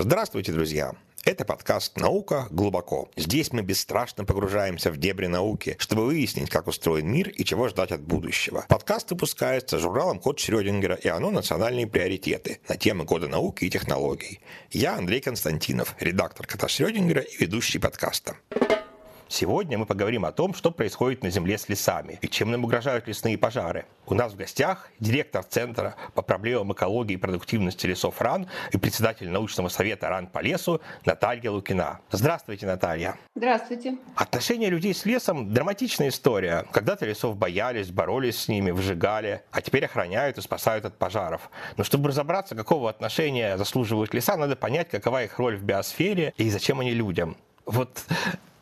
Здравствуйте, друзья! Это подкаст «Наука глубоко». Здесь мы бесстрашно погружаемся в дебри науки, чтобы выяснить, как устроен мир и чего ждать от будущего. Подкаст выпускается журналом «Код Шрёдингера» и оно «Национальные приоритеты» на темы кода науки и технологий. Я Андрей Константинов, редактор «Кота Шрёдингера» и ведущий подкаста. Сегодня мы поговорим о том, что происходит на Земле с лесами и чем нам угрожают лесные пожары. У нас в гостях директор Центра по проблемам экологии и продуктивности лесов РАН и председатель научного совета РАН по лесу Наталья Лукина. Здравствуйте, Наталья. Здравствуйте. Отношения людей с лесом – драматичная история. Когда-то лесов боялись, боролись с ними, выжигали, а теперь охраняют и спасают от пожаров. Но чтобы разобраться, какого отношения заслуживают леса, надо понять, какова их роль в биосфере и зачем они людям. Вот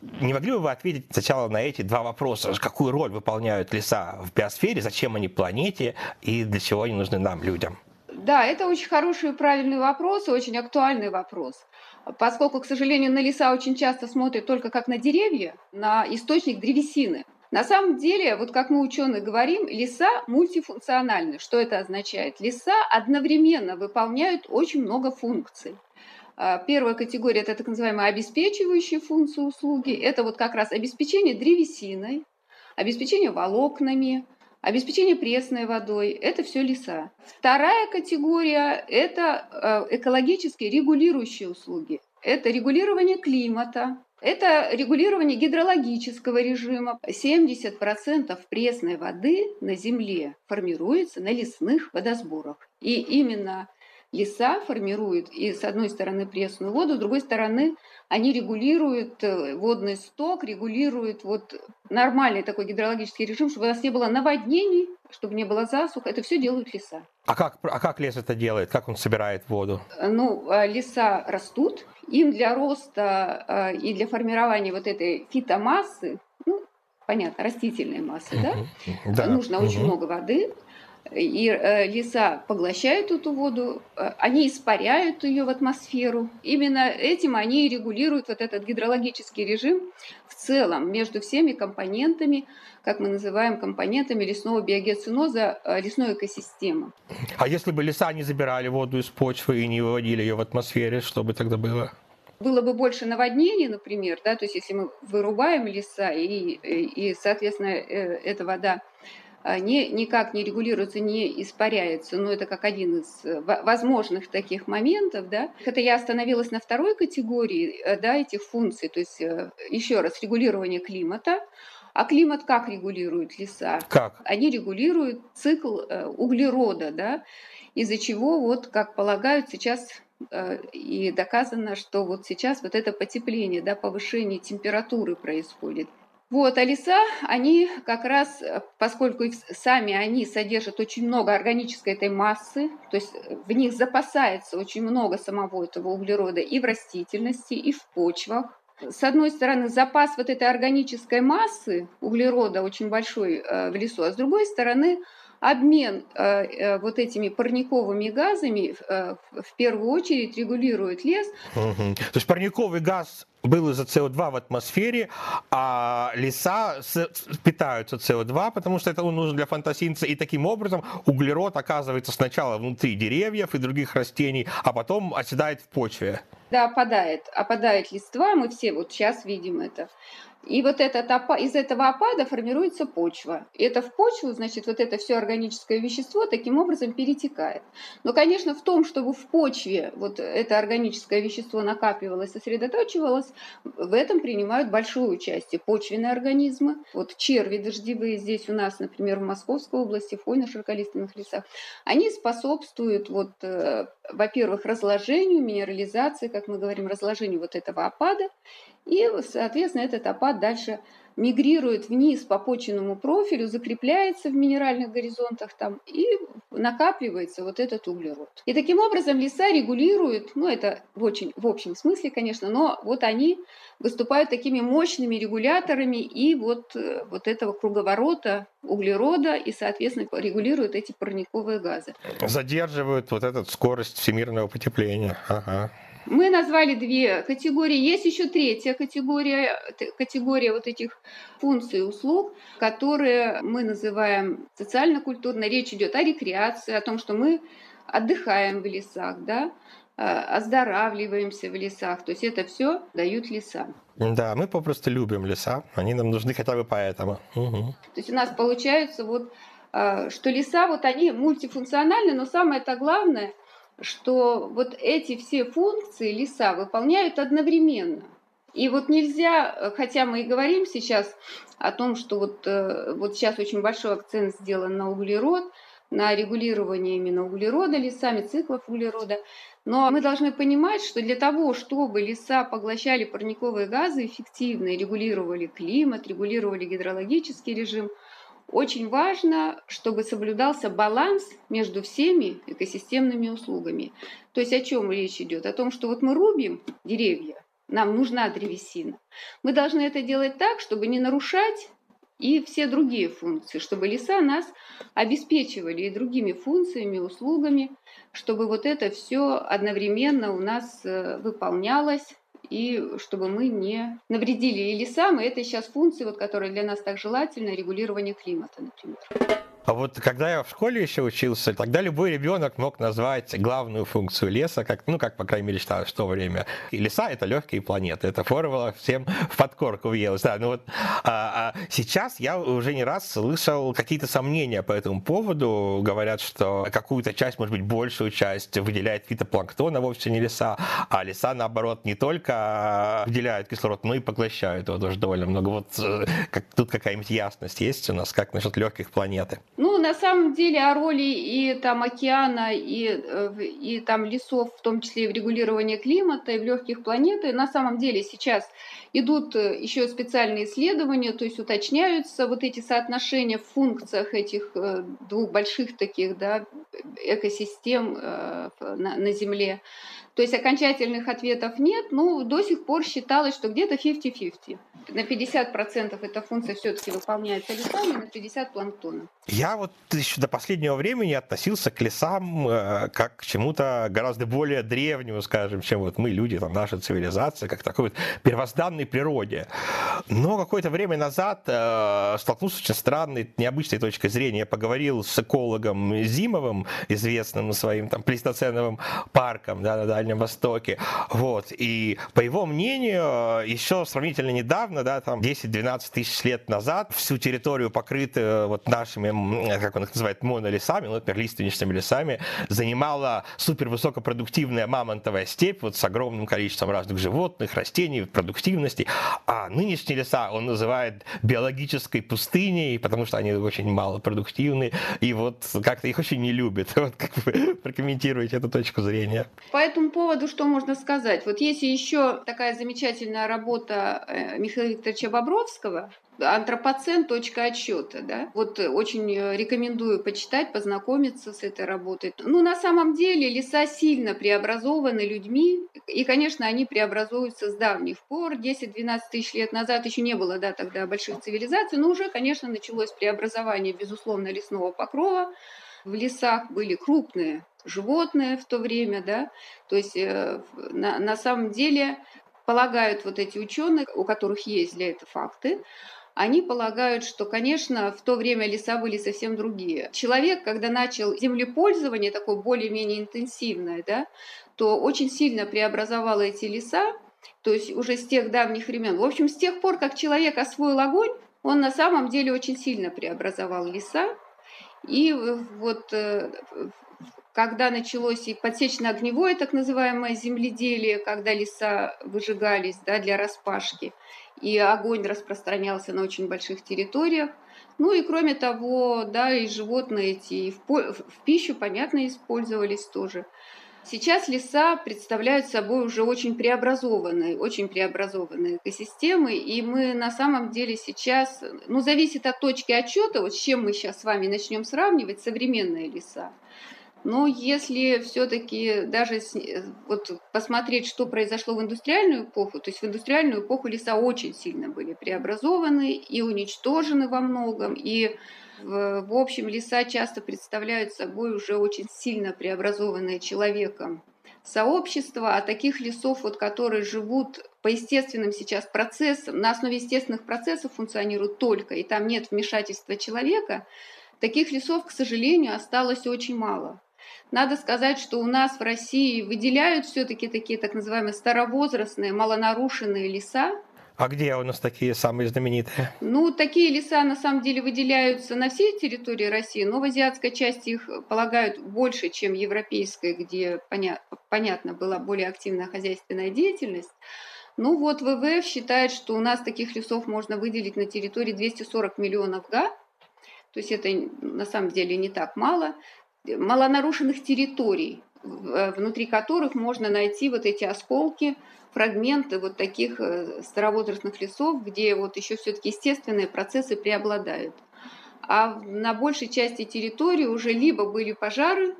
не могли бы вы ответить сначала на эти два вопроса? Какую роль выполняют леса в биосфере, зачем они планете и для чего они нужны нам, людям? Да, это очень хороший и правильный вопрос, и очень актуальный вопрос. Поскольку, к сожалению, на леса очень часто смотрят только как на деревья, на источник древесины. На самом деле, вот как мы ученые говорим, леса мультифункциональны. Что это означает? Леса одновременно выполняют очень много функций. А, первая категория – это так называемые обеспечивающие функции услуги. Это вот как раз обеспечение древесиной, обеспечение волокнами, обеспечение пресной водой. Это все леса. Вторая категория – это а, экологические регулирующие услуги. Это регулирование климата, это регулирование гидрологического режима. 70% пресной воды на Земле формируется на лесных водосборах. И именно леса формируют и с одной стороны пресную воду, с другой стороны они регулируют э, водный сток, регулируют вот нормальный такой гидрологический режим, чтобы у нас не было наводнений, чтобы не было засух. Это все делают леса. А как, а как лес это делает? Как он собирает воду? Ну, а леса растут. Им для роста э, и для формирования вот этой фитомассы, ну, понятно, растительной массы, да, да. нужно угу. очень много воды и э, леса поглощают эту воду, э, они испаряют ее в атмосферу. Именно этим они регулируют вот этот гидрологический режим в целом между всеми компонентами, как мы называем компонентами лесного биогеоциноза, э, лесной экосистемы. А если бы леса не забирали воду из почвы и не выводили ее в атмосфере, что бы тогда было? было бы больше наводнений, например, да, то есть если мы вырубаем леса и, и, соответственно, эта вода не, никак не регулируется, не испаряется. Но это как один из э, возможных таких моментов. Да? Это я остановилась на второй категории э, да, этих функций. То есть, э, еще раз, регулирование климата. А климат как регулирует леса? Как? Они регулируют цикл углерода, да, из-за чего, вот, как полагают, сейчас и доказано, что вот сейчас вот это потепление, да, повышение температуры происходит. Вот, а леса, они как раз, э, поскольку сами они содержат очень много органической этой массы, то есть э, в них запасается очень много самого этого углерода и в растительности, и в почвах. С одной стороны, запас вот этой органической массы углерода очень большой э, в лесу, а с другой стороны, обмен вот этими парниковыми газами в первую очередь регулирует лес. Угу. То есть парниковый газ был из-за СО2 в атмосфере, а леса питаются СО2, потому что это нужно для фотосинтеза, и таким образом углерод оказывается сначала внутри деревьев и других растений, а потом оседает в почве. Да, опадает, опадает листва, мы все вот сейчас видим это. И вот этот, из этого опада формируется почва. И это в почву, значит, вот это все органическое вещество таким образом перетекает. Но, конечно, в том, чтобы в почве вот это органическое вещество накапливалось, сосредоточивалось, в этом принимают большое участие почвенные организмы. Вот черви дождевые здесь у нас, например, в Московской области, в хвойно-широколиственных лесах, они способствуют, вот, э, во-первых, разложению, минерализации, как мы говорим, разложению вот этого опада, и, соответственно, этот опад дальше мигрирует вниз по почвенному профилю, закрепляется в минеральных горизонтах там и накапливается вот этот углерод. И таким образом леса регулируют, ну это в, очень, в общем смысле, конечно, но вот они выступают такими мощными регуляторами и вот, э, вот этого круговорота углерода и, соответственно, регулируют эти парниковые газы. Задерживают вот эту скорость всемирного потепления. Ага. Мы назвали две категории. Есть еще третья категория, категория вот этих функций и услуг, которые мы называем социально-культурной. Речь идет о рекреации, о том, что мы отдыхаем в лесах, да, оздоравливаемся в лесах. То есть это все дают леса. Да, мы попросту любим леса, они нам нужны хотя бы поэтому. Угу. То есть у нас получается вот, а, что леса, вот они мультифункциональны, но самое это главное, что вот эти все функции леса выполняют одновременно. И вот нельзя, хотя мы и говорим сейчас о том, что вот, э, вот сейчас очень большой акцент сделан на углерод, на регулирование именно углерода лесами, циклов углерода. Но мы должны понимать, что для того, чтобы леса поглощали парниковые газы эффективно и регулировали климат, регулировали гидрологический режим, очень важно, чтобы соблюдался баланс между всеми экосистемными услугами. То есть о чем речь идет? О том, что вот мы рубим деревья, нам нужна древесина. Мы должны это делать так, чтобы не нарушать и все другие функции, чтобы леса нас обеспечивали и другими функциями, услугами, чтобы вот это все одновременно у нас э, выполнялось, и чтобы мы не навредили и лесам, и это сейчас функции, вот, которые для нас так желательны, регулирование климата, например. А вот когда я в школе еще учился, тогда любой ребенок мог назвать главную функцию леса, как, ну, как, по крайней мере, считалось в то время. И леса — это легкие планеты. Это формула всем в подкорку въелась. Да, ну вот, а, а сейчас я уже не раз слышал какие-то сомнения по этому поводу. Говорят, что какую-то часть, может быть, большую часть выделяет фитопланктон, а вовсе не леса. А леса, наоборот, не только выделяют кислород, но и поглощают его тоже довольно много. Вот э, как, тут какая-нибудь ясность есть у нас, как насчет легких планеты? Ну, на самом деле о роли и там океана, и, э, и там лесов, в том числе и в регулировании климата, и в легких планеты, на самом деле сейчас идут э, еще специальные исследования, то есть уточняются вот эти соотношения в функциях этих э, двух больших таких да, экосистем на, на Земле. То есть окончательных ответов нет, но до сих пор считалось, что где-то 50-50. На 50% эта функция все-таки выполняется лесами, на 50% планктоном. Я вот еще до последнего времени относился к лесам э, как к чему-то гораздо более древнему, скажем, чем вот мы, люди, там, наша цивилизация, как такой вот первозданной природе. Но какое-то время назад э, столкнулся с очень странной, необычной точкой зрения. Я поговорил с экологом Зимовым, известным своим там плейстоценовым парком да, на Дальнем Востоке. Вот. И по его мнению, еще сравнительно недавно, да, там 10-12 тысяч лет назад, всю территорию покрытую вот нашими как он их называет, монолесами, ну, например, лиственничными лесами, занимала супервысокопродуктивная мамонтовая степь вот с огромным количеством разных животных, растений, продуктивности. А нынешние леса он называет биологической пустыней, потому что они очень малопродуктивны, и вот как-то их очень не любят. Вот как вы прокомментируете эту точку зрения? По этому поводу что можно сказать? Вот есть еще такая замечательная работа э, Михаила Викторовича Бобровского, антропоцен. Точка отсчета, да. Вот очень рекомендую почитать, познакомиться с этой работой. Ну, на самом деле леса сильно преобразованы людьми, и, конечно, они преобразуются с давних пор. 10-12 тысяч лет назад еще не было, да, тогда больших цивилизаций, но уже, конечно, началось преобразование, безусловно, лесного покрова. В лесах были крупные животные в то время, да, то есть э, на, на самом деле полагают вот эти ученые, у которых есть для этого факты, они полагают, что, конечно, в то время леса были совсем другие. Человек, когда начал землепользование такое более-менее интенсивное, да, то очень сильно преобразовал эти леса, то есть уже с тех давних времен. В общем, с тех пор, как человек освоил огонь, он на самом деле очень сильно преобразовал леса. И вот э, когда началось и подсечно-огневое так называемое земледелие, когда леса выжигались да, для распашки, и огонь распространялся на очень больших территориях. Ну и кроме того, да, и животные эти и в, в пищу, понятно, использовались тоже. Сейчас леса представляют собой уже очень преобразованные, очень преобразованные экосистемы, и мы на самом деле сейчас, ну, зависит от точки отчета, вот с чем мы сейчас с вами начнем сравнивать современные леса. Но если все-таки даже вот посмотреть, что произошло в индустриальную эпоху, то есть в индустриальную эпоху леса очень сильно были преобразованы и уничтожены во многом, и в, в общем леса часто представляют собой уже очень сильно преобразованные человеком сообщества, а таких лесов, вот, которые живут по естественным сейчас процессам, на основе естественных процессов функционируют только, и там нет вмешательства человека, таких лесов, к сожалению, осталось очень мало. Надо сказать, что у нас в России выделяют все-таки такие так называемые старовозрастные, малонарушенные леса, а где у нас такие самые знаменитые? Ну, такие леса на самом деле выделяются на всей территории России, но в азиатской части их полагают больше, чем в европейской, где, поня- понятно, была более активная хозяйственная деятельность. Ну вот ВВФ считает, что у нас таких лесов можно выделить на территории 240 миллионов га, то есть это на самом деле не так мало, малонарушенных территорий, внутри которых можно найти вот эти осколки фрагменты вот таких э, старовозрастных лесов, где вот еще все-таки естественные процессы преобладают. А на большей части территории уже либо были пожары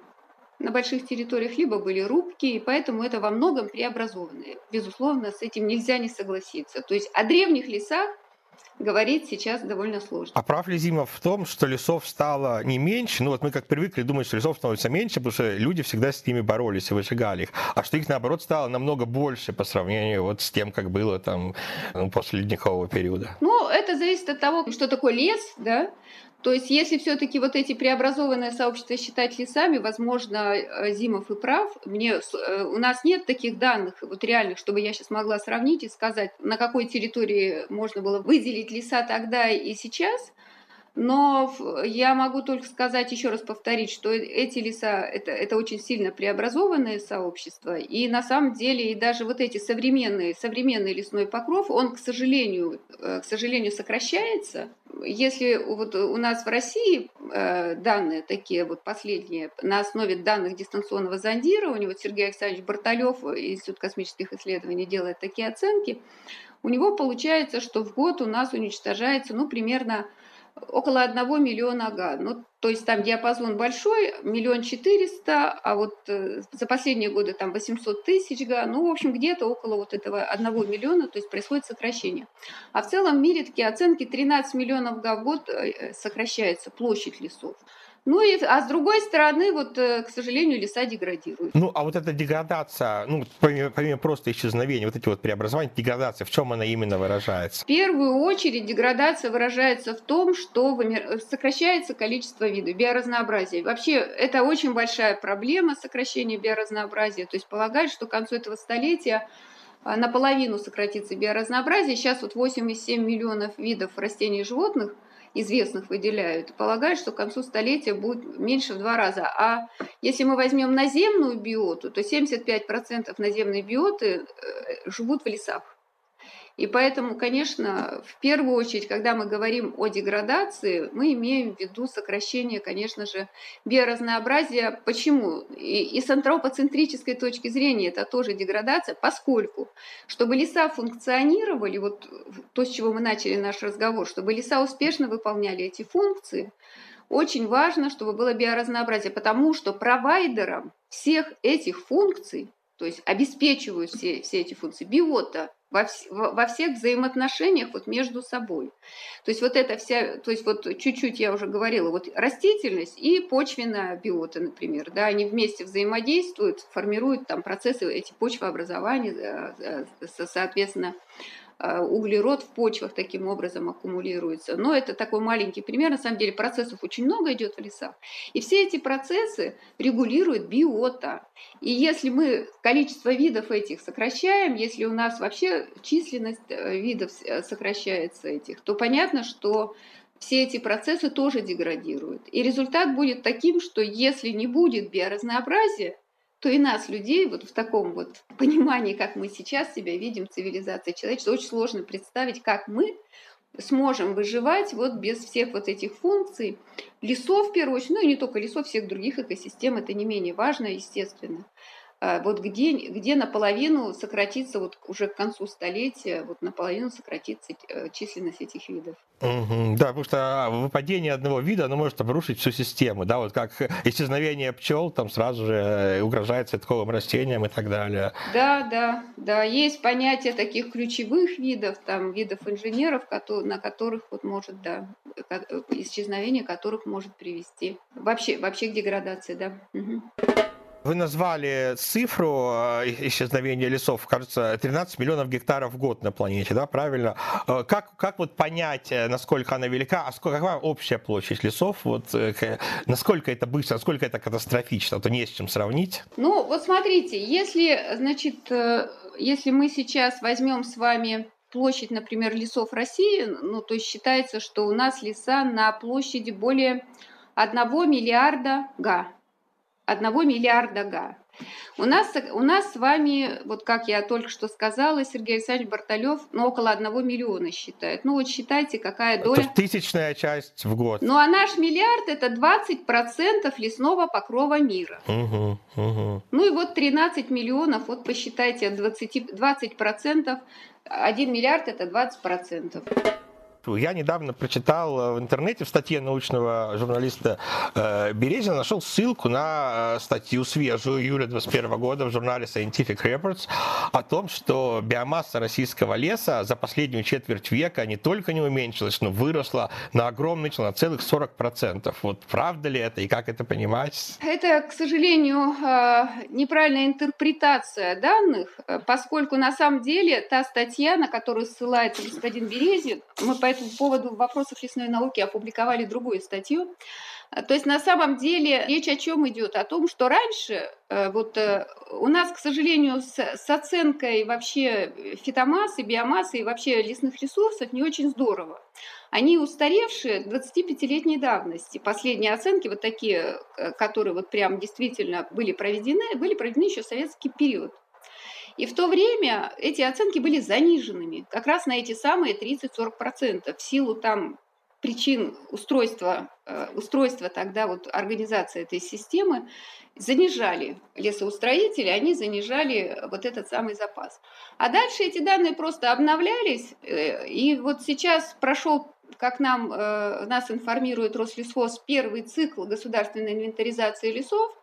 на больших территориях, либо были рубки, и поэтому это во многом преобразованные. Безусловно, с этим нельзя не согласиться. То есть о древних лесах говорить сейчас довольно сложно. А прав ли Зимов в том, что лесов стало не меньше? Ну вот мы как привыкли думать, что лесов становится меньше, потому что люди всегда с ними боролись и выжигали их. А что их, наоборот, стало намного больше по сравнению вот с тем, как было там ну, после ледникового периода? Ну, это зависит от того, что такое лес, да, то есть, если все-таки вот эти преобразованные сообщества считать лесами, возможно, э, Зимов и прав. Мне, э, у нас нет таких данных вот реальных, чтобы я сейчас могла сравнить и сказать, на какой территории можно было выделить леса тогда и сейчас. Но я могу только сказать, еще раз повторить, что эти леса это, это очень сильно преобразованные сообщества. И на самом деле и даже вот эти современные, современный лесной покров, он, к сожалению, э, к сожалению, сокращается. Если вот у нас в России э, данные такие вот последние на основе данных дистанционного зондирования, вот Сергей Александрович Барталев, Институт космических исследований, делает такие оценки, у него получается, что в год у нас уничтожается ну, примерно около 1 миллиона га. Ну, то есть там диапазон большой, миллион четыреста, а вот э, за последние годы там 800 тысяч га. Ну, в общем, где-то около вот этого 1 миллиона, то есть происходит сокращение. А в целом в мире такие оценки 13 миллионов га в год э, сокращается площадь лесов. Ну и, а с другой стороны, вот, э, к сожалению, леса деградируют. Ну, а вот эта деградация, ну, помимо, помимо просто исчезновения, вот эти вот преобразования, деградация, в чем она именно выражается? В первую очередь деградация выражается в том, что сокращается количество видов, биоразнообразия. Вообще, это очень большая проблема сокращения биоразнообразия. То есть полагают, что к концу этого столетия а, наполовину сократится биоразнообразие. Сейчас вот 8,7 миллионов видов растений и животных – известных выделяют, полагают, что к концу столетия будет меньше в два раза. А если мы возьмем наземную биоту, то 75% наземной биоты э, живут в лесах. И поэтому, конечно, в первую очередь, когда мы говорим о деградации, мы имеем в виду сокращение, конечно же, биоразнообразия. Почему? И, и с антропоцентрической точки зрения это тоже деградация, поскольку, чтобы леса функционировали, вот то, с чего мы начали наш разговор, чтобы леса успешно выполняли эти функции, очень важно, чтобы было биоразнообразие, потому что провайдером всех этих функций, то есть обеспечивают все, все эти функции, биота, во, во всех взаимоотношениях вот между собой. То есть вот эта вся, то есть вот чуть-чуть я уже говорила, вот растительность и почвенная биота, например, да, они вместе взаимодействуют, формируют там процессы эти почвообразования, э, э, соответственно, углерод в почвах таким образом аккумулируется. Но это такой маленький пример. На самом деле процессов очень много идет в лесах. И все эти процессы регулирует биота. И если мы количество видов этих сокращаем, если у нас вообще численность э, видов э, сокращается этих, то понятно, что все эти процессы тоже деградируют. И результат будет таким, что если не будет биоразнообразия, то и нас, людей, вот в таком вот понимании, как мы сейчас себя видим, цивилизация человечества, очень сложно представить, как мы сможем выживать вот без всех вот этих функций. Лесов, в первую очередь, ну и не только лесов, всех других экосистем, это не менее важно, естественно. А, вот где, где наполовину сократится, вот уже к концу столетия, вот наполовину сократится э, численность этих видов. Угу, да, потому что а, выпадение одного вида, оно может обрушить всю систему, да, вот как исчезновение пчел, там сразу же угрожает цветковым растениям и так далее. Да, да, да, есть понятие таких ключевых видов, там, видов инженеров, на которых вот может, да, исчезновение которых может привести вообще, вообще к деградации, да. Угу. Вы назвали цифру э, исчезновения лесов, кажется, 13 миллионов гектаров в год на планете, да, правильно? Э, как, как вот понять, э, насколько она велика, а сколько, какая общая площадь лесов, вот, насколько это быстро, насколько это катастрофично, то не с чем сравнить? Ну, вот смотрите, если, значит, если мы сейчас возьмем с вами площадь, например, лесов России, ну, то есть считается, что у нас леса на площади более 1 миллиарда га. 1 миллиарда га. У нас, у нас с вами, вот как я только что сказала, Сергей Александрович Барталев, ну, около 1 миллиона считает. Ну, вот считайте, какая доля. Это тысячная часть в год. Ну, а наш миллиард – это 20% лесного покрова мира. Угу, угу. Ну, и вот 13 миллионов, вот посчитайте, 20, 20%, 1 миллиард – это 20%. Я недавно прочитал э, в интернете в статье научного журналиста э, Березина, нашел ссылку на э, статью свежую июля 2021 года в журнале Scientific Reports о том, что биомасса российского леса за последнюю четверть века не только не уменьшилась, но выросла на огромный, на целых 40%. Вот правда ли это и как это понимать? Это, к сожалению, неправильная интерпретация данных, поскольку на самом деле та статья, на которую ссылается господин Березин, мы по этому поводу в вопросах лесной науки опубликовали другую статью. То есть на самом деле речь о чем идет? О том, что раньше э, вот э, у нас, к сожалению, с, с оценкой вообще фитомассы, биомассы и вообще лесных ресурсов не очень здорово. Они устаревшие 25-летней давности. Последние оценки, вот такие, э, которые вот прям действительно были проведены, были проведены еще в советский период. И в то время эти оценки были заниженными, как раз на эти самые 30-40%, в силу там причин устройства, э, устройства тогда вот организации этой системы занижали лесоустроители, они занижали вот этот самый запас. А дальше эти данные просто обновлялись, э, и вот сейчас прошел как нам, э, нас информирует Рослесхоз, первый цикл государственной инвентаризации лесов,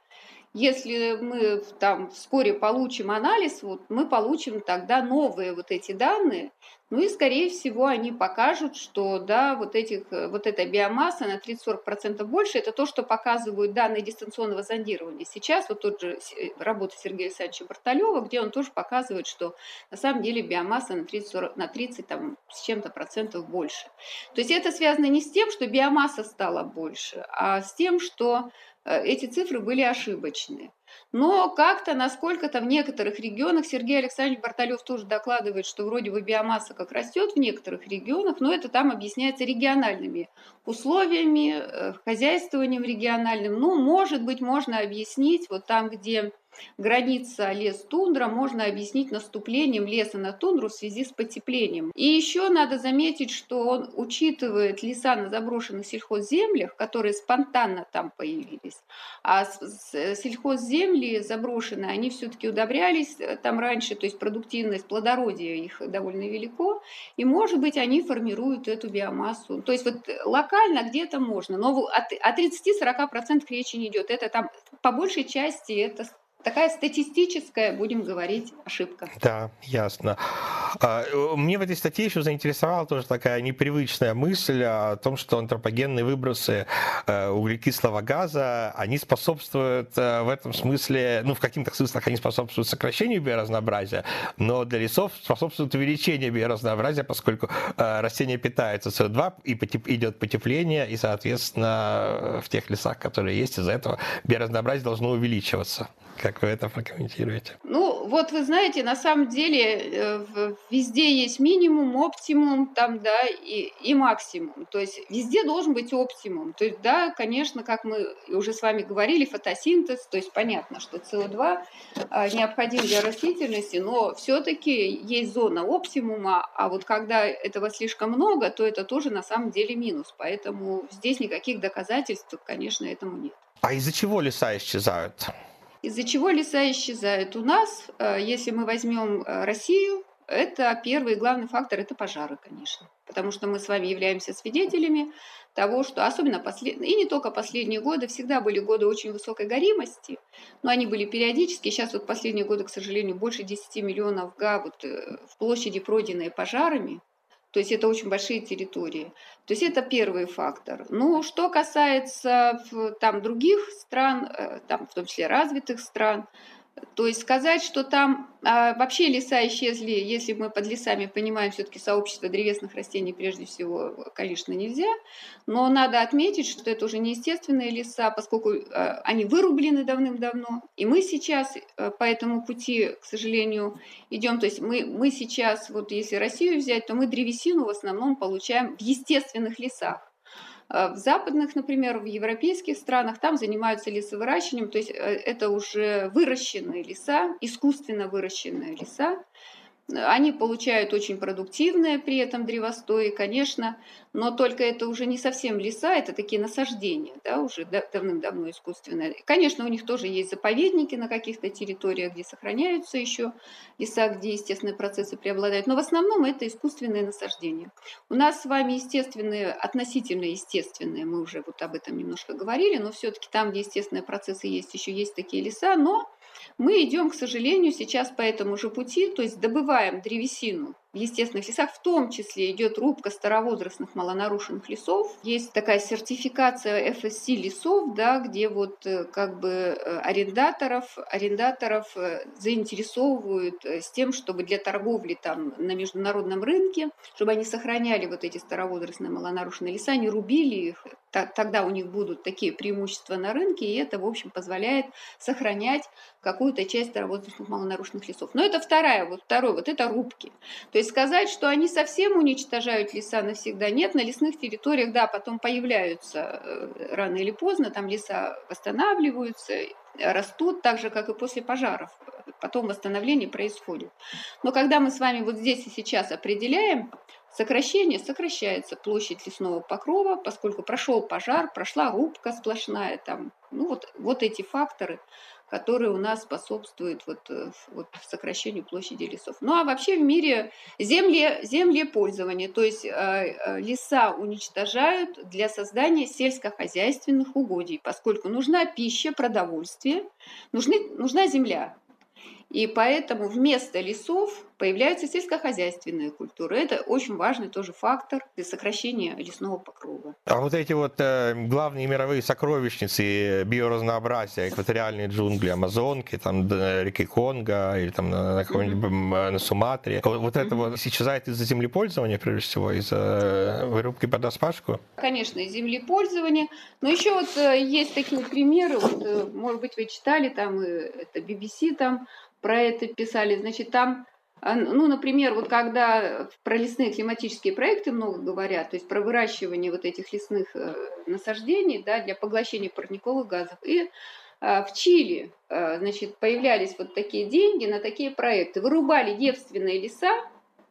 если мы там вскоре получим анализ, вот мы получим тогда новые вот эти данные, ну и, скорее всего, они покажут, что да, вот, этих, вот эта биомасса на 30-40% больше, это то, что показывают данные дистанционного зондирования. Сейчас вот тот же работа Сергея Александровича Барталева, где он тоже показывает, что на самом деле биомасса на 30, 40, на 30 там, с чем-то процентов больше. То есть это связано не с тем, что биомасса стала больше, а с тем, что Э, эти цифры были ошибочны. Но как-то, насколько-то в некоторых регионах, Сергей Александрович Барталев тоже докладывает, что вроде бы биомасса как растет в некоторых регионах, но это там объясняется региональными условиями, э, хозяйствованием региональным. Ну, может быть, можно объяснить вот там, где Граница лес-тундра можно объяснить наступлением леса на тундру в связи с потеплением. И еще надо заметить, что он учитывает леса на заброшенных сельхозземлях, которые спонтанно там появились. А сельхозземли заброшенные, они все-таки удобрялись э, там раньше, то есть продуктивность, плодородие их довольно велико, и, может быть, они формируют эту биомассу. То есть вот локально где-то можно, но о 30-40% речи не идет. Это там по большей части это такая статистическая, будем говорить, ошибка. Да, ясно. А, мне в этой статье еще заинтересовала тоже такая непривычная мысль о том, что антропогенные выбросы э, углекислого газа, они способствуют э, в этом смысле, ну, в каких-то смыслах они способствуют сокращению биоразнообразия, но для лесов способствуют увеличению биоразнообразия, поскольку э, растения питаются СО2, и идет потепление, и, соответственно, в тех лесах, которые есть, из-за этого биоразнообразие должно увеличиваться. Как вы это прокомментируете? Ну, вот вы знаете, на самом деле э, везде есть минимум, оптимум, там, да, и, и максимум. То есть везде должен быть оптимум. То есть, да, конечно, как мы уже с вами говорили, фотосинтез, то есть понятно, что СО2 а, необходим для растительности, но все-таки есть зона оптимума, а вот когда этого слишком много, то это тоже на самом деле минус. Поэтому здесь никаких доказательств, конечно, этому нет. А из-за чего леса исчезают? из-за чего леса исчезают. У нас, э, если мы возьмем э, Россию, это первый главный фактор – это пожары, конечно. Потому что мы с вами являемся свидетелями того, что особенно последние, и не только последние годы, всегда были годы очень высокой горимости, но они были периодически. Сейчас вот последние годы, к сожалению, больше 10 миллионов га вот, э, в площади, пройденные пожарами. То есть это очень большие территории. То есть это первый фактор. Ну, что касается там других стран, э, там, в том числе развитых стран, то есть сказать, что там а, вообще леса исчезли, если мы под лесами понимаем все-таки сообщество древесных растений, прежде всего, конечно, нельзя. Но надо отметить, что это уже не естественные леса, поскольку а, они вырублены давным-давно. И мы сейчас а, по этому пути, к сожалению, идем. То есть мы, мы сейчас, вот если Россию взять, то мы древесину в основном получаем в естественных лесах. Э, в западных, например, в европейских странах там занимаются лесовыращиванием, то есть э, это уже выращенные леса, искусственно выращенные леса, они получают очень продуктивное при этом древостой, конечно, но только это уже не совсем леса, это такие насаждения, да, уже давным-давно искусственные. Конечно, у них тоже есть заповедники на каких-то территориях, где сохраняются еще леса, где естественные процессы преобладают, но в основном это искусственные насаждения. У нас с вами естественные, относительно естественные, мы уже вот об этом немножко говорили, но все-таки там, где естественные процессы есть, еще есть такие леса, но мы идем, к сожалению, сейчас по этому же пути, то есть добываем древесину в естественных лесах, в том числе идет рубка старовозрастных малонарушенных лесов. Есть такая сертификация FSC лесов, да, где вот э, как бы э, арендаторов, арендаторов э, заинтересовывают с тем, чтобы для торговли там на международном рынке, чтобы они сохраняли вот эти старовозрастные малонарушенные леса, не рубили их, тогда у них будут такие преимущества на рынке, и это, в общем, позволяет сохранять какую-то часть старовозрастных малонарушенных лесов. Но это вторая, вот второй, вот это рубки. То есть сказать, что они совсем уничтожают леса навсегда, нет, на лесных территориях, да, потом появляются э, рано или поздно, там леса восстанавливаются, растут, так же, как и после пожаров. Потом восстановление происходит. Но когда мы с вами вот здесь и сейчас определяем сокращение, сокращается площадь лесного покрова, поскольку прошел пожар, прошла рубка сплошная, там, ну вот, вот эти факторы – которые у нас способствуют вот, э, вот сокращению площади лесов. Ну а вообще в мире земле, землепользование, то есть э, э, леса уничтожают для создания сельскохозяйственных угодий, поскольку нужна пища, продовольствие, нужны, нужна земля. И поэтому вместо лесов появляются сельскохозяйственные культуры. Это очень важный тоже фактор для сокращения лесного покрова. А вот эти вот э, главные мировые сокровищницы биоразнообразия, экваториальные джунгли, Амазонки, там реки Конго или там на, на, mm-hmm. на Суматре, вот, вот это mm-hmm. вот исчезает из-за землепользования, прежде всего, из-за э, вырубки под распашку? Конечно, из землепользования. Но еще вот э, есть такие примеры, вот, э, может быть, вы читали там, это BBC там, про это писали. Значит, там, а, ну, например, вот когда про лесные климатические проекты много говорят, то есть про выращивание вот этих лесных э, насаждений да, для поглощения парниковых газов. И а, в Чили, а, значит, появлялись вот такие деньги на такие проекты. Вырубали девственные леса,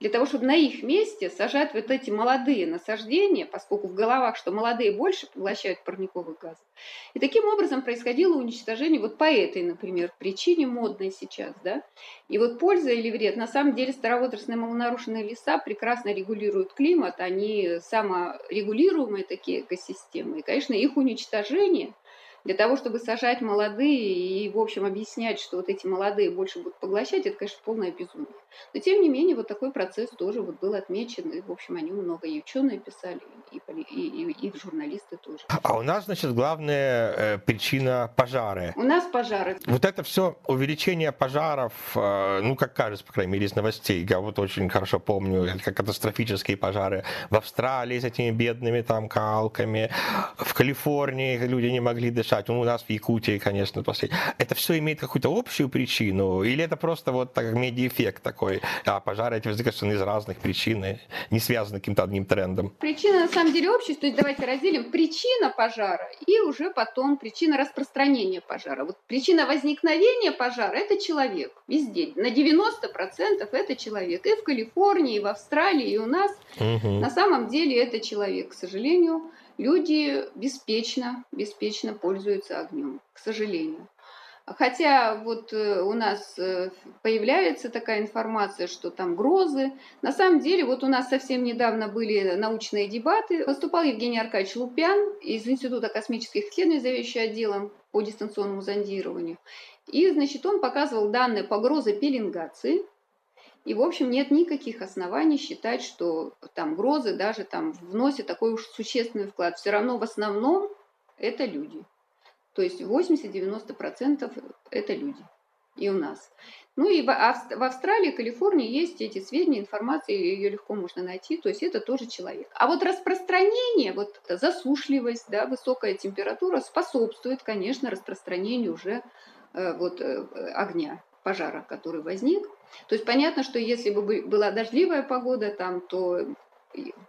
для того, чтобы на их месте сажать вот эти молодые насаждения, поскольку в головах, что молодые больше поглощают парниковых газов. И таким образом происходило уничтожение вот по этой, например, причине модной сейчас. Да? И вот польза или вред, на самом деле старовозрастные малонарушенные леса прекрасно регулируют климат, они саморегулируемые такие экосистемы. И, конечно, их уничтожение – для того, чтобы сажать молодые и, в общем, объяснять, что вот эти молодые больше будут поглощать, это, конечно, полное безумие. Но, тем не менее, вот такой процесс тоже вот был отмечен, и, в общем, они много и ученые писали, и, и, и, и журналисты тоже. А у нас, значит, главная э, причина пожары. У нас пожары. Вот это все увеличение пожаров, э, ну, как кажется, по крайней мере, из новостей, я вот очень хорошо помню, как катастрофические пожары в Австралии с этими бедными там калками, в Калифорнии люди не могли дышать, решать. Ну, у нас в Якутии, конечно, последний. Это все имеет какую-то общую причину? Или это просто вот так, медиэффект такой? А пожары эти возникают из разных причин, не связаны каким-то одним трендом? Причина на самом деле общая. То есть давайте разделим причина пожара и уже потом причина распространения пожара. Вот причина возникновения пожара – это человек везде. На 90% это человек. И в Калифорнии, и в Австралии, и у нас. Угу. На самом деле это человек, к сожалению люди беспечно, беспечно пользуются огнем, к сожалению. Хотя вот э, у нас э, появляется такая информация, что там грозы. На самом деле, вот у нас совсем недавно были научные дебаты. Выступал Евгений Аркадьевич Лупян из Института космических исследований, заведующий отделом по дистанционному зондированию. И, значит, он показывал данные по грозе пеленгации. И, в общем, нет никаких оснований считать, что там грозы даже там вносят такой уж существенный вклад. Все равно в основном это люди. То есть 80-90% это люди. И у нас. Ну и в Австралии, Калифорнии есть эти сведения, информация, ее легко можно найти, то есть это тоже человек. А вот распространение, вот засушливость, да, высокая температура способствует, конечно, распространению уже э, вот, э, огня, пожара, который возник. То есть понятно, что если бы была дождливая погода там, то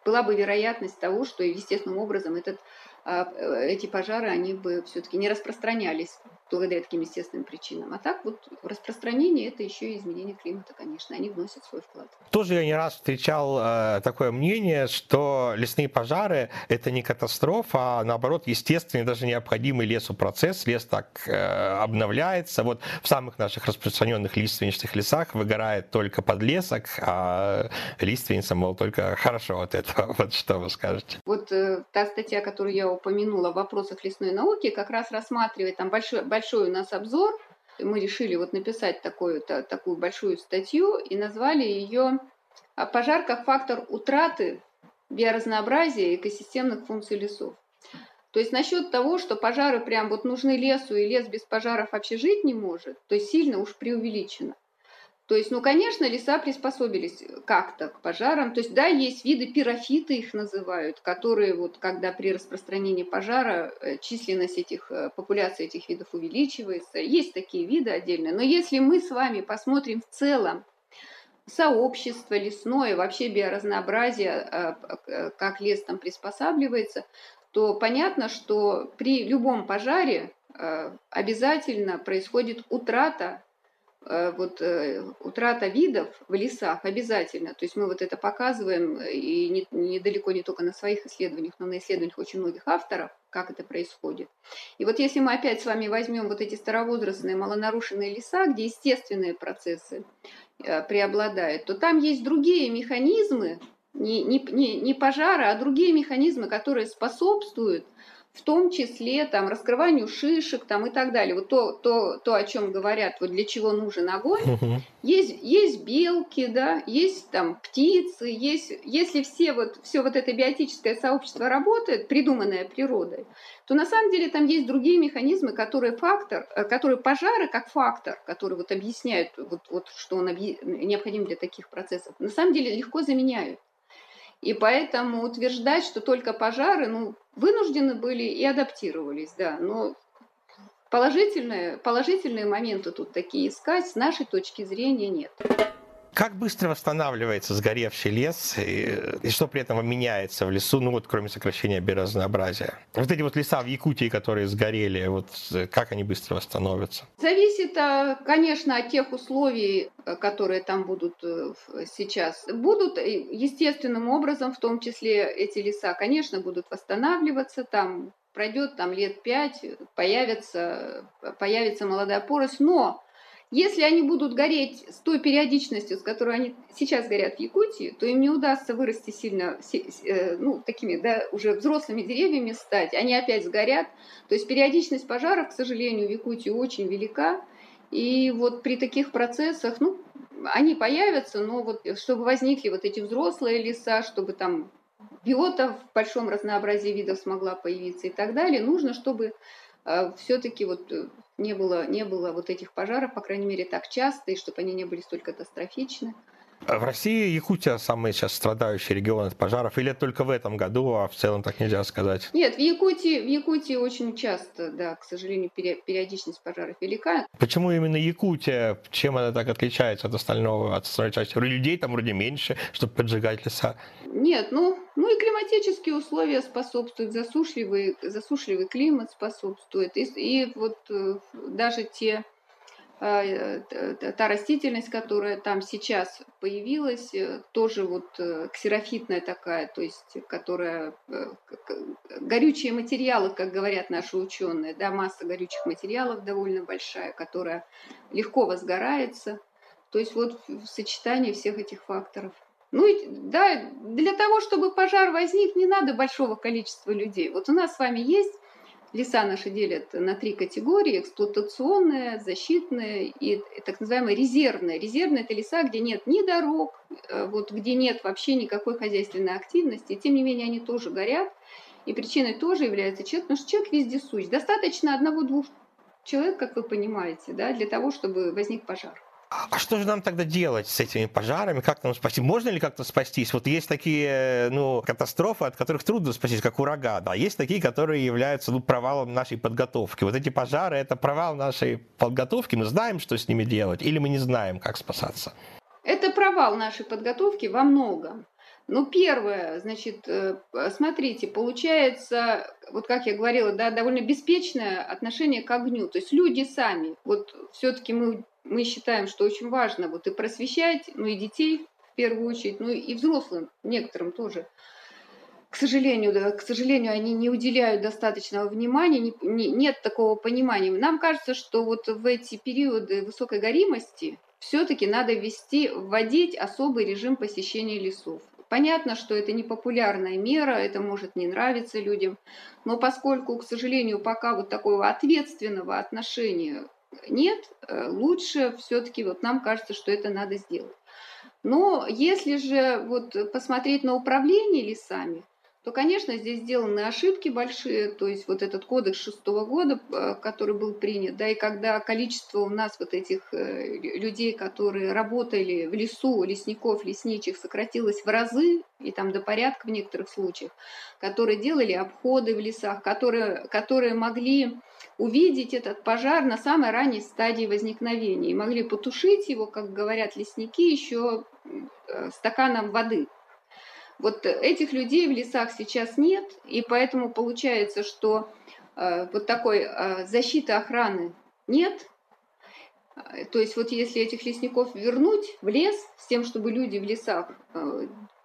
была бы вероятность того, что естественным образом этот а, э, эти пожары, они бы все-таки не распространялись благодаря таким естественным причинам. А так вот распространение это еще и изменение климата, конечно, они вносят свой вклад. Тоже я не раз встречал э, такое мнение, что лесные пожары это не катастрофа, а наоборот естественный, даже необходимый лесу процесс. Лес так э, обновляется. Вот в самых наших распространенных лиственничных лесах выгорает только подлесок, а лиственница, мол, только хорошо от этого. Вот что вы скажете? Вот э, та статья, которую я упомянула в вопросах лесной науки, как раз рассматривает там большой, большой у нас обзор. Мы решили вот написать такую, та, такую большую статью и назвали ее «Пожар как фактор утраты биоразнообразия экосистемных функций лесов». То есть насчет того, что пожары прям вот нужны лесу, и лес без пожаров вообще жить не может, то сильно уж преувеличено. То есть, ну, конечно, леса приспособились как-то к пожарам. То есть, да, есть виды пирофиты, их называют, которые вот, когда при распространении пожара э, численность этих, э, популяции этих видов увеличивается. Есть такие виды отдельные. Но если мы с вами посмотрим в целом сообщество лесное, вообще биоразнообразие, э, как лес там приспосабливается, то понятно, что при любом пожаре обязательно происходит утрата вот э, утрата видов в лесах обязательно. То есть мы вот это показываем э, и не, недалеко не только на своих исследованиях, но на исследованиях очень многих авторов, как это происходит. И вот если мы опять с вами возьмем вот эти старовозрастные малонарушенные леса, где естественные процессы преобладают, то там есть другие механизмы, не, не, не пожары, а другие механизмы, которые способствуют в том числе там раскрыванию шишек там и так далее. Вот то, то, то о чем говорят, вот для чего нужен огонь. Угу. Есть, есть белки, да, есть там птицы, есть, если все вот, все вот это биотическое сообщество работает, придуманное природой, то на самом деле там есть другие механизмы, которые фактор, э, которые пожары как фактор, который вот объясняют, вот, вот что он объ... необходим для таких процессов, на самом деле легко заменяют. И поэтому утверждать, что только пожары, ну, вынуждены были и адаптировались, да. Но положительные, положительные моменты тут такие искать с нашей точки зрения нет. Как быстро восстанавливается сгоревший лес и, и что при этом меняется в лесу, ну вот кроме сокращения биоразнообразия? Вот эти вот леса в Якутии, которые сгорели, вот как они быстро восстановятся? Зависит, а, конечно, от тех условий, которые там будут э, сейчас. Будут естественным образом, в том числе эти леса, конечно, будут восстанавливаться, там пройдет там лет пять, появится, появится молодая поросль, но если они будут гореть с той периодичностью, с которой они сейчас горят в Якутии, то им не удастся вырасти сильно, э, ну, такими, да, уже взрослыми деревьями стать. Они опять сгорят. То есть периодичность пожаров, к сожалению, в Якутии очень велика. И вот при таких процессах, ну, они появятся, но вот чтобы возникли вот эти взрослые леса, чтобы там биота в большом разнообразии видов смогла появиться и так далее, нужно, чтобы э, все-таки вот э, не было, не было вот этих пожаров, по крайней мере, так часто, и чтобы они не были столь катастрофичны. В России Якутия самый сейчас страдающий регион от пожаров, или только в этом году, а в целом так нельзя сказать? Нет, в Якутии, в Якутии очень часто, да, к сожалению, периодичность пожаров велика. Почему именно Якутия? Чем она так отличается от остального, от остальной части? Людей там вроде меньше, чтобы поджигать леса. Нет, ну, ну и климатические условия способствуют, засушливый, засушливый климат способствует. И, и вот э, даже те а, та растительность, которая там сейчас появилась, э, тоже вот э, ксерофитная такая, то есть которая э, горючие материалы, как говорят наши ученые, да, масса горючих материалов довольно большая, которая легко возгорается. То есть вот в сочетании всех этих факторов. Ну и да, для того, чтобы пожар возник, не надо большого количества людей. Вот у нас с вами есть Леса наши делят на три категории. Эксплуатационные, защитные и так называемые резервные. Резервные – это леса, где нет ни дорог, э, вот, где нет вообще никакой хозяйственной активности. Тем не менее, они тоже горят. И причиной тоже является человек, потому что человек суть. Достаточно одного-двух человек, как вы понимаете, да, для того, чтобы возник пожар. А что же нам тогда делать с этими пожарами? Как нам спасти? Можно ли как-то спастись? Вот есть такие ну, катастрофы, от которых трудно спастись, как ураган. А есть такие, которые являются ну, провалом нашей подготовки. Вот эти пожары – это провал нашей подготовки. Мы знаем, что с ними делать, или мы не знаем, как спасаться? Это провал нашей подготовки во многом. Ну, первое, значит, э, смотрите, получается, вот как я говорила, да, довольно беспечное отношение к огню. То есть люди сами, вот все-таки мы мы считаем, что очень важно вот и просвещать, ну и детей в первую очередь, ну и взрослым, некоторым тоже. К сожалению, да, к сожалению, они не уделяют достаточного внимания, не, не, нет такого понимания. Нам кажется, что вот в эти периоды высокой горимости все-таки надо ввести, вводить особый режим посещения лесов. Понятно, что это не популярная мера, это может не нравиться людям, но поскольку, к сожалению, пока вот такого ответственного отношения нет, э, лучше все-таки вот нам кажется, что это надо сделать. Но если же вот посмотреть на управление лесами, то, конечно, здесь сделаны ошибки большие, то есть вот этот кодекс шестого года, э, который был принят, да, и когда количество у нас вот этих э, людей, которые работали в лесу, лесников, лесничих, сократилось в разы, и там до порядка в некоторых случаях, которые делали обходы в лесах, которые, которые могли увидеть этот пожар на самой ранней стадии возникновения и могли потушить его, как говорят лесники, еще э, стаканом воды. Вот этих людей в лесах сейчас нет, и поэтому получается, что э, вот такой э, защиты охраны нет. То есть вот если этих лесников вернуть в лес с тем, чтобы люди в лесах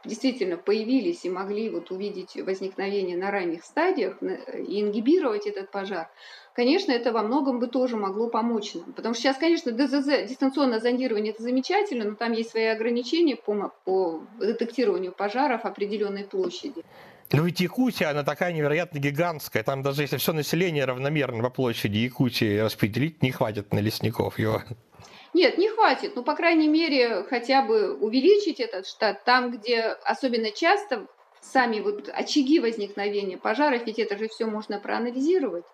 действительно появились и могли вот увидеть возникновение на ранних стадиях и ингибировать этот пожар, конечно, это во многом бы тоже могло помочь нам. Потому что сейчас, конечно, ДЗЗ, дистанционное зондирование, это замечательно, но там есть свои ограничения по, по детектированию пожаров определенной площади. Ну ведь Якутия, она такая невероятно гигантская. Там даже если все население равномерно по площади Якутии распределить, не хватит на лесников его. Нет, не хватит. Ну, по крайней мере, хотя бы увеличить этот штат там, где особенно часто сами вот очаги возникновения пожаров, ведь это же все можно проанализировать.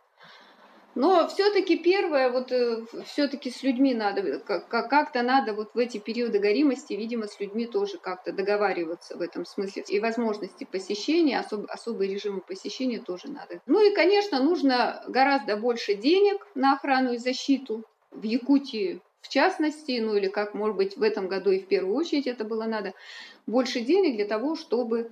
Но все-таки первое, вот э, все-таки с людьми надо, как-то надо вот в эти периоды горимости, видимо, с людьми тоже как-то договариваться в этом смысле. И возможности посещения, особ, особые режимы посещения тоже надо. Ну и, конечно, нужно гораздо больше денег на охрану и защиту. В Якутии в частности, ну или как, может быть, в этом году и в первую очередь это было надо, больше денег для того, чтобы,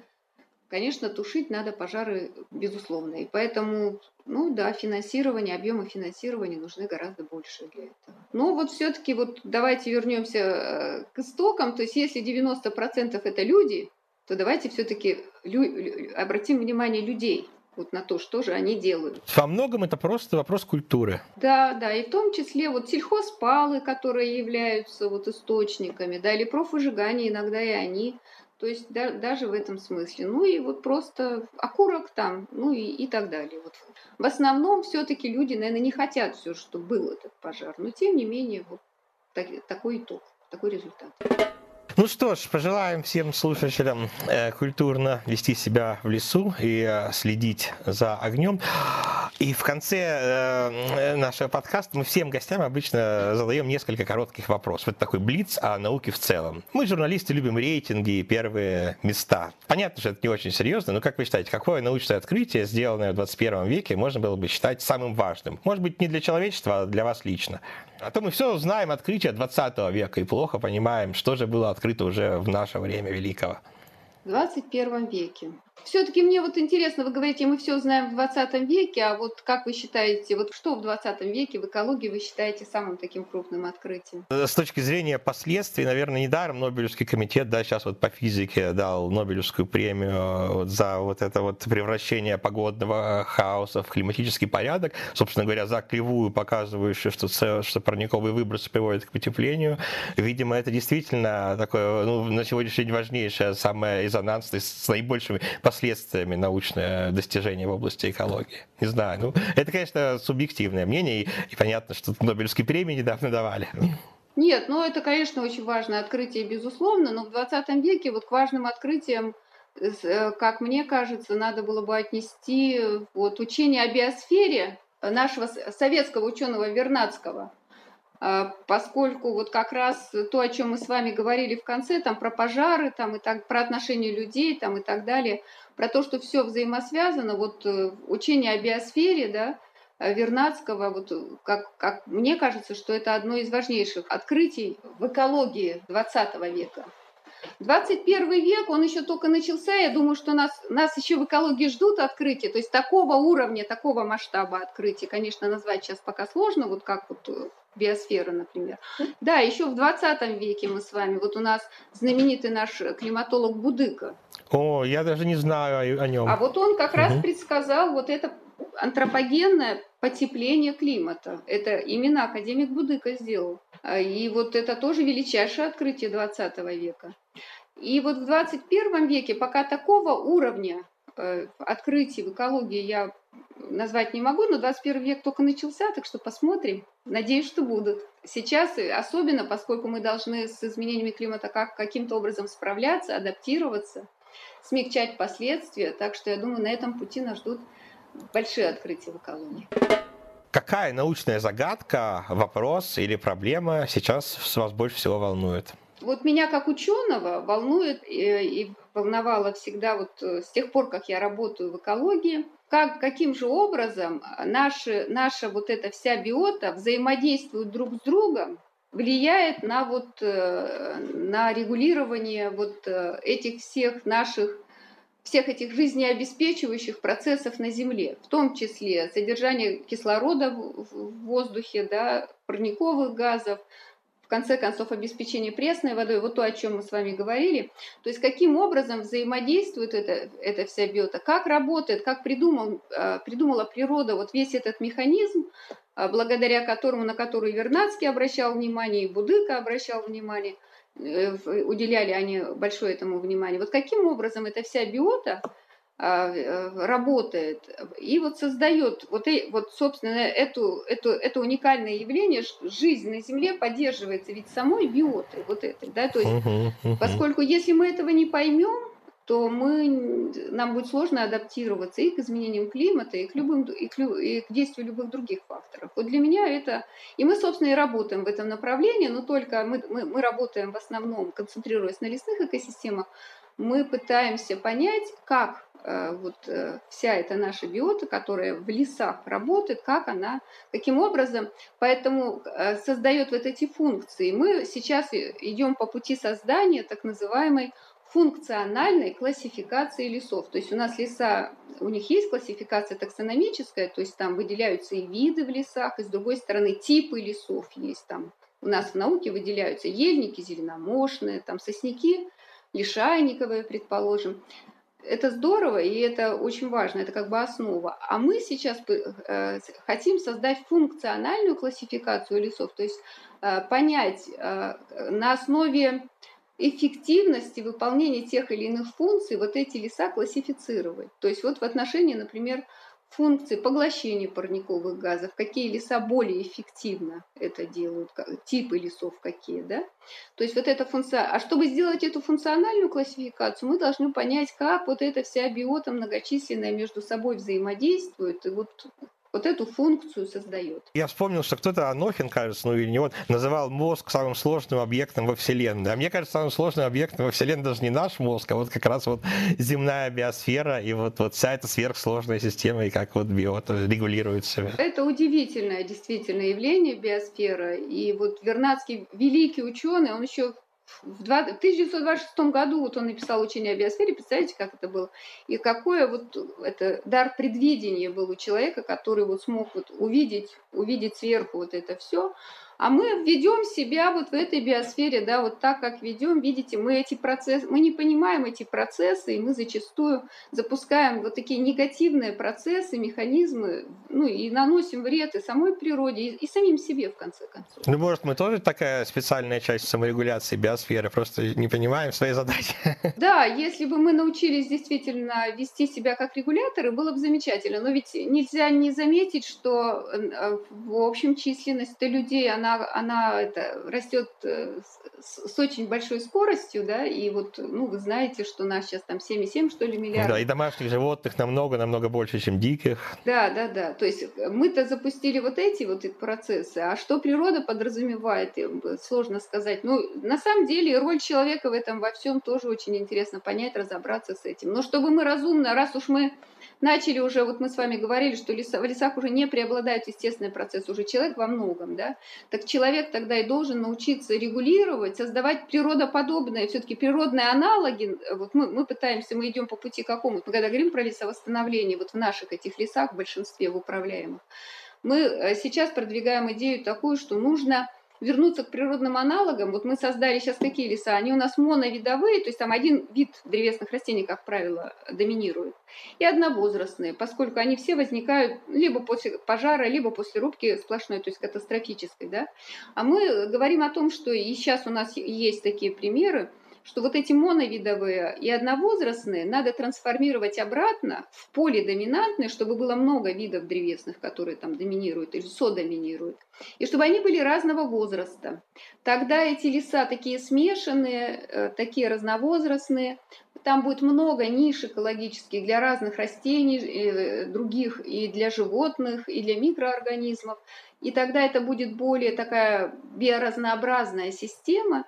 конечно, тушить надо пожары, безусловно. И поэтому, ну да, финансирование, объемы финансирования нужны гораздо больше для этого. Но вот все-таки вот давайте вернемся э, к истокам. То есть если 90% это люди, то давайте все-таки лю- обратим внимание людей – вот на то, что же они делают. Во многом это просто вопрос культуры. Да, да, и в том числе вот сельхозпалы, которые являются вот источниками, да, или профвыжигание иногда и они, то есть да, даже в этом смысле. Ну и вот просто окурок там, ну и, и так далее. Вот. В основном все-таки люди, наверное, не хотят все, что был этот пожар, но тем не менее вот так, такой итог, такой результат. Ну что ж, пожелаем всем слушателям э, культурно вести себя в лесу и э, следить за огнем. И в конце э, нашего подкаста мы всем гостям обычно задаем несколько коротких вопросов. Это такой блиц о науке в целом. Мы, журналисты, любим рейтинги и первые места. Понятно, что это не очень серьезно, но как вы считаете, какое научное открытие, сделанное в 21 веке, можно было бы считать самым важным? Может быть, не для человечества, а для вас лично? А то мы все знаем открытие 20 века и плохо понимаем, что же было открыто уже в наше время великого. В 21 веке. Все-таки мне вот интересно, вы говорите, мы все знаем в 20 веке, а вот как вы считаете, вот что в 20 веке в экологии вы считаете самым таким крупным открытием? Э, с точки зрения последствий, наверное, недаром Нобелевский комитет, да, сейчас вот по физике дал Нобелевскую премию э, вот за вот это вот превращение погодного хаоса в климатический порядок, собственно говоря, за кривую, показывающую, что, что парниковые выбросы приводят к потеплению. Видимо, это действительно такое, ну, на сегодняшний день важнейшее, самое резонансное, с наибольшими последствиями научное достижение в области экологии. Не знаю, ну, это, конечно, субъективное мнение, и, и понятно, что Нобелевской премии недавно давали. Нет, ну это, конечно, очень важное открытие, безусловно, но в 20 веке вот к важным открытиям, э, как мне кажется, надо было бы отнести вот учение о биосфере нашего советского ученого Вернадского, поскольку вот как раз то, о чем мы с вами говорили в конце, там про пожары, там и так, про отношения людей, там и так далее, про то, что все взаимосвязано, вот э, учение о биосфере, да, Э, Вернадского, вот как, как мне кажется, что это одно из важнейших открытий в экологии 20 века. 21 век, он еще только начался, я думаю, что нас, нас еще в экологии ждут открытия, то есть такого уровня, такого масштаба открытия, конечно, назвать сейчас пока сложно, вот как вот биосфера, например. Да, еще в 20 веке мы с вами, вот у нас знаменитый наш климатолог Будыка. О, я даже не знаю о, нем. А вот он как угу. раз предсказал вот это антропогенное потепление климата. Это именно академик Будыка сделал. А, и вот это тоже величайшее открытие 20 века. И вот в 21 веке пока такого уровня открытий в экологии я назвать не могу, но 21 век только начался, так что посмотрим. Надеюсь, что будут. Сейчас, особенно поскольку мы должны с изменениями климата как, каким-то образом справляться, адаптироваться, смягчать последствия, так что я думаю, на этом пути нас ждут большие открытия в экологии. Какая научная загадка, вопрос или проблема сейчас вас больше всего волнует? Вот меня как ученого волнует э, и волновало всегда вот э, с тех пор, как я работаю в экологии, как, каким же образом наши, наша вот эта вся биота взаимодействует друг с другом, влияет на, вот, э, на регулирование вот этих всех наших всех этих жизнеобеспечивающих процессов на Земле, в том числе содержание кислорода в воздухе, да, парниковых газов, в конце концов обеспечение пресной водой, вот то, о чем мы с вами говорили. То есть каким образом взаимодействует это, эта вся биота, как работает, как придумал, а, придумала природа вот весь этот механизм, а, благодаря которому, на который Вернадский обращал внимание, и Будыка обращал внимание – Э, уделяли они большое этому внимание. Вот каким образом эта вся биота э, работает и вот создает вот, вот собственно, эту, эту, это уникальное явление, жизнь на Земле поддерживается ведь самой биотой вот этой, да, то есть, uh-huh, uh-huh. поскольку если мы этого не поймем, то мы, нам будет сложно адаптироваться и к изменениям климата, и к, любым, и к, и к действию любых других факторов. Вот для меня это... И мы, собственно, и работаем в этом направлении, но только мы, мы, мы работаем в основном, концентрируясь на лесных экосистемах, мы пытаемся понять, как э, вот э, вся эта наша биота, которая в лесах работает, как она, каким образом, поэтому э, создает вот эти функции. Мы сейчас идем по пути создания так называемой функциональной классификации лесов. То есть у нас леса, у них есть классификация таксономическая, то есть там выделяются и виды в лесах, и с другой стороны типы лесов есть там. У нас в науке выделяются ельники, зеленомошные, там сосняки, лишайниковые, предположим. Это здорово, и это очень важно, это как бы основа. А мы сейчас э, хотим создать функциональную классификацию лесов, то есть э, понять э, на основе эффективности выполнения тех или иных функций вот эти леса классифицировать. То есть вот в отношении, например, функции поглощения парниковых газов, какие леса более эффективно это делают, типы лесов какие, да? То есть вот эта функция, а чтобы сделать эту функциональную классификацию, мы должны понять, как вот эта вся биота многочисленная между собой взаимодействует, и вот вот эту функцию создает. Я вспомнил, что кто-то, Анохин, кажется, ну или не он, называл мозг самым сложным объектом во Вселенной. А мне кажется, самым сложным объектом во Вселенной даже не наш мозг, а вот как раз вот земная биосфера и вот, вот вся эта сверхсложная система и как вот биота регулирует себя. Это удивительное действительно явление биосфера. И вот Вернадский, великий ученый, он еще в 1926 году вот он написал учение о биосфере, представляете, как это было? И какое вот это дар предвидения был у человека, который вот смог вот увидеть, увидеть сверху вот это все. А мы ведем себя вот в этой биосфере, да, вот так, как ведем, видите, мы эти процессы, мы не понимаем эти процессы, и мы зачастую запускаем вот такие негативные процессы, механизмы, ну, и наносим вред и самой природе, и, и самим себе, в конце концов. Ну, может, мы тоже такая специальная часть саморегуляции биосферы, просто не понимаем своей задачи. Да, если бы мы научились действительно вести себя как регуляторы, было бы замечательно, но ведь нельзя не заметить, что э, в общем численность людей, она она, она это, растет э, с, с очень большой скоростью, да, и вот, ну, вы знаете, что у нас сейчас там 7,7, что ли, миллиардов. Да, и домашних животных намного, намного больше, чем диких. Да, да, да, то есть э, мы-то запустили вот эти вот процессы, а что природа подразумевает, сложно сказать. Ну, на самом деле, роль человека в этом во всем тоже очень интересно понять, разобраться с этим. Но чтобы мы разумно, раз уж мы начали уже, вот мы с вами говорили, что в лесах уже не преобладает естественный процесс, уже человек во многом, да, так человек тогда и должен научиться регулировать, создавать природоподобные, все-таки природные аналоги, вот мы, мы пытаемся, мы идем по пути какому, мы когда говорим про лесовосстановление, вот в наших этих лесах, в большинстве в управляемых, мы э, сейчас продвигаем идею такую, что нужно вернуться к природным аналогам, вот мы создали сейчас какие леса, они у нас моновидовые, то есть там один вид древесных растений, как правило, доминирует, и одновозрастные, поскольку они все возникают либо после пожара, либо после рубки сплошной, то есть катастрофической, да. А мы говорим о том, что и сейчас у нас есть такие примеры, что вот эти моновидовые и одновозрастные надо трансформировать обратно в полидоминантные, чтобы было много видов древесных, которые там доминируют или содоминируют, и чтобы они были разного возраста. Тогда эти леса такие смешанные, э, такие разновозрастные, там будет много ниш экологических для разных растений, э, других и для животных, и для микроорганизмов. И тогда это будет более такая биоразнообразная система,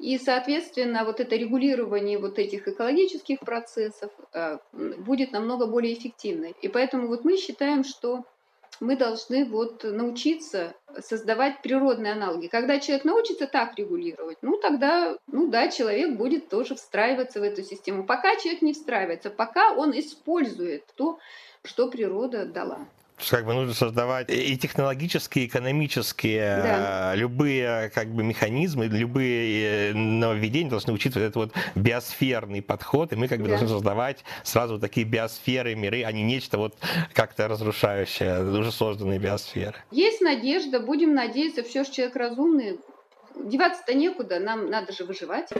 и, соответственно, вот это регулирование вот этих экологических процессов э, будет намного более эффективной. И поэтому вот мы считаем, что мы должны вот научиться создавать природные аналоги. Когда человек научится так регулировать, ну тогда, ну да, человек будет тоже встраиваться в эту систему. Пока человек не встраивается, пока он использует то, что природа дала как бы нужно создавать и технологические, и экономические, да. любые как бы механизмы, любые э, нововведения должны учитывать этот вот биосферный подход, и мы как бы да. должны создавать сразу такие биосферы, миры, а не нечто вот как-то разрушающее уже созданные биосферы. Есть надежда, будем надеяться, все же человек разумный, деваться-то некуда, нам надо же выживать.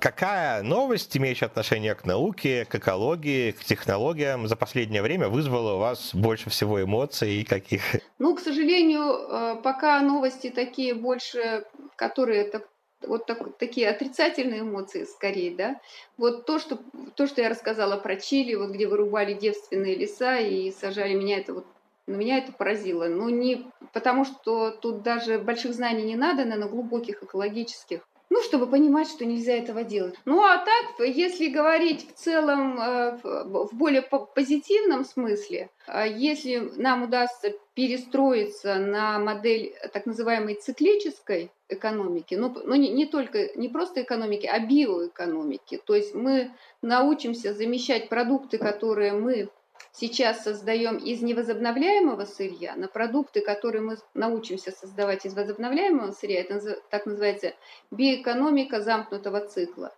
Какая новость, имеющая отношение к науке, к экологии, к технологиям, за последнее время вызвала у вас больше всего эмоций и каких? Ну, к сожалению, э, пока новости такие больше, которые так, вот так, такие отрицательные эмоции скорее, да. Вот то что, то, что я рассказала про Чили, вот где вырубали девственные леса и сажали, меня это вот но меня это поразило. Ну, не потому, что тут даже больших знаний не надо, наверное, глубоких экологических ну, чтобы понимать, что нельзя этого делать. Ну, а так, если говорить в целом э, в более позитивном смысле, э, если нам удастся перестроиться на модель так называемой циклической экономики, ну, ну не, не только, не просто экономики, а биоэкономики, то есть мы научимся замещать продукты, которые мы сейчас создаем из невозобновляемого сырья на продукты, которые мы научимся создавать из возобновляемого сырья, это так называется биоэкономика замкнутого цикла.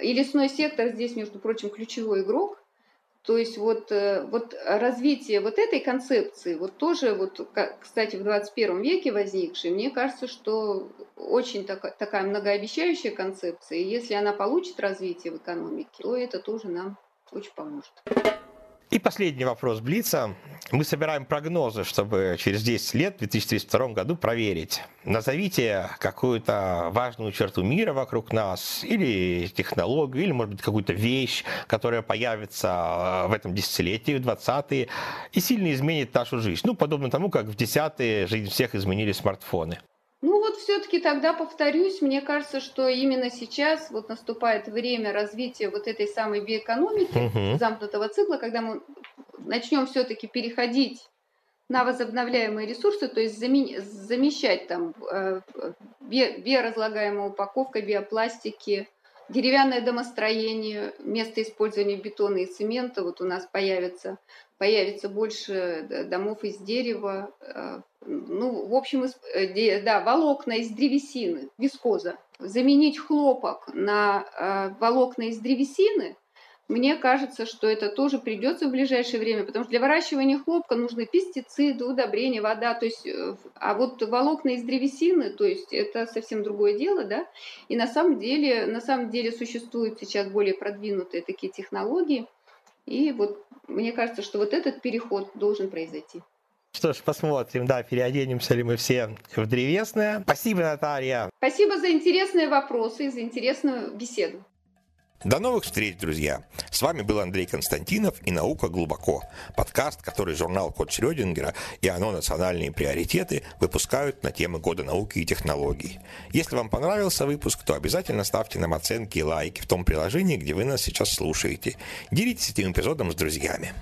И лесной сектор здесь, между прочим, ключевой игрок. То есть вот, э, вот развитие вот этой концепции, вот тоже, вот, кстати, в 21 веке возникшей, мне кажется, что очень так, такая многообещающая концепция. И если она получит развитие в экономике, то это тоже нам очень поможет. Последний вопрос Блица. Мы собираем прогнозы, чтобы через 10 лет, в 2032 году, проверить. Назовите какую-то важную черту мира вокруг нас, или технологию, или, может быть, какую-то вещь, которая появится э, в этом десятилетии, в 20-е, и сильно изменит нашу жизнь. Ну, подобно тому, как в 10-е жизнь всех изменили смартфоны. Все-таки тогда повторюсь, мне кажется, что именно сейчас вот наступает время развития вот этой самой биоэкономики, угу. замкнутого цикла, когда мы начнем все-таки переходить на возобновляемые ресурсы, то есть замещать там э, биоразлагаемая упаковка, биопластики, деревянное домостроение, место использования бетона и цемента. Вот у нас появится, появится больше домов из дерева. Э, ну, в общем, э, да, волокна из древесины, вискоза. Заменить хлопок на э, волокна из древесины – мне кажется, что это тоже придется в ближайшее время, потому что для выращивания хлопка нужны пестициды, удобрения, вода. То есть, э, а вот волокна из древесины, то есть это совсем другое дело, да. И на самом деле, на самом деле существуют сейчас более продвинутые такие технологии. И вот мне кажется, что вот этот переход должен произойти. Что ж, посмотрим, да, переоденемся ли мы все в древесное. Спасибо, Наталья. Спасибо за интересные вопросы и за интересную беседу. До новых встреч, друзья! С вами был Андрей Константинов и «Наука глубоко» – подкаст, который журнал «Код Шрёдингера» и «Оно. Национальные приоритеты» выпускают на темы года науки и технологий. Если вам понравился выпуск, то обязательно ставьте нам оценки и лайки в том приложении, где вы нас сейчас слушаете. Делитесь этим эпизодом с друзьями.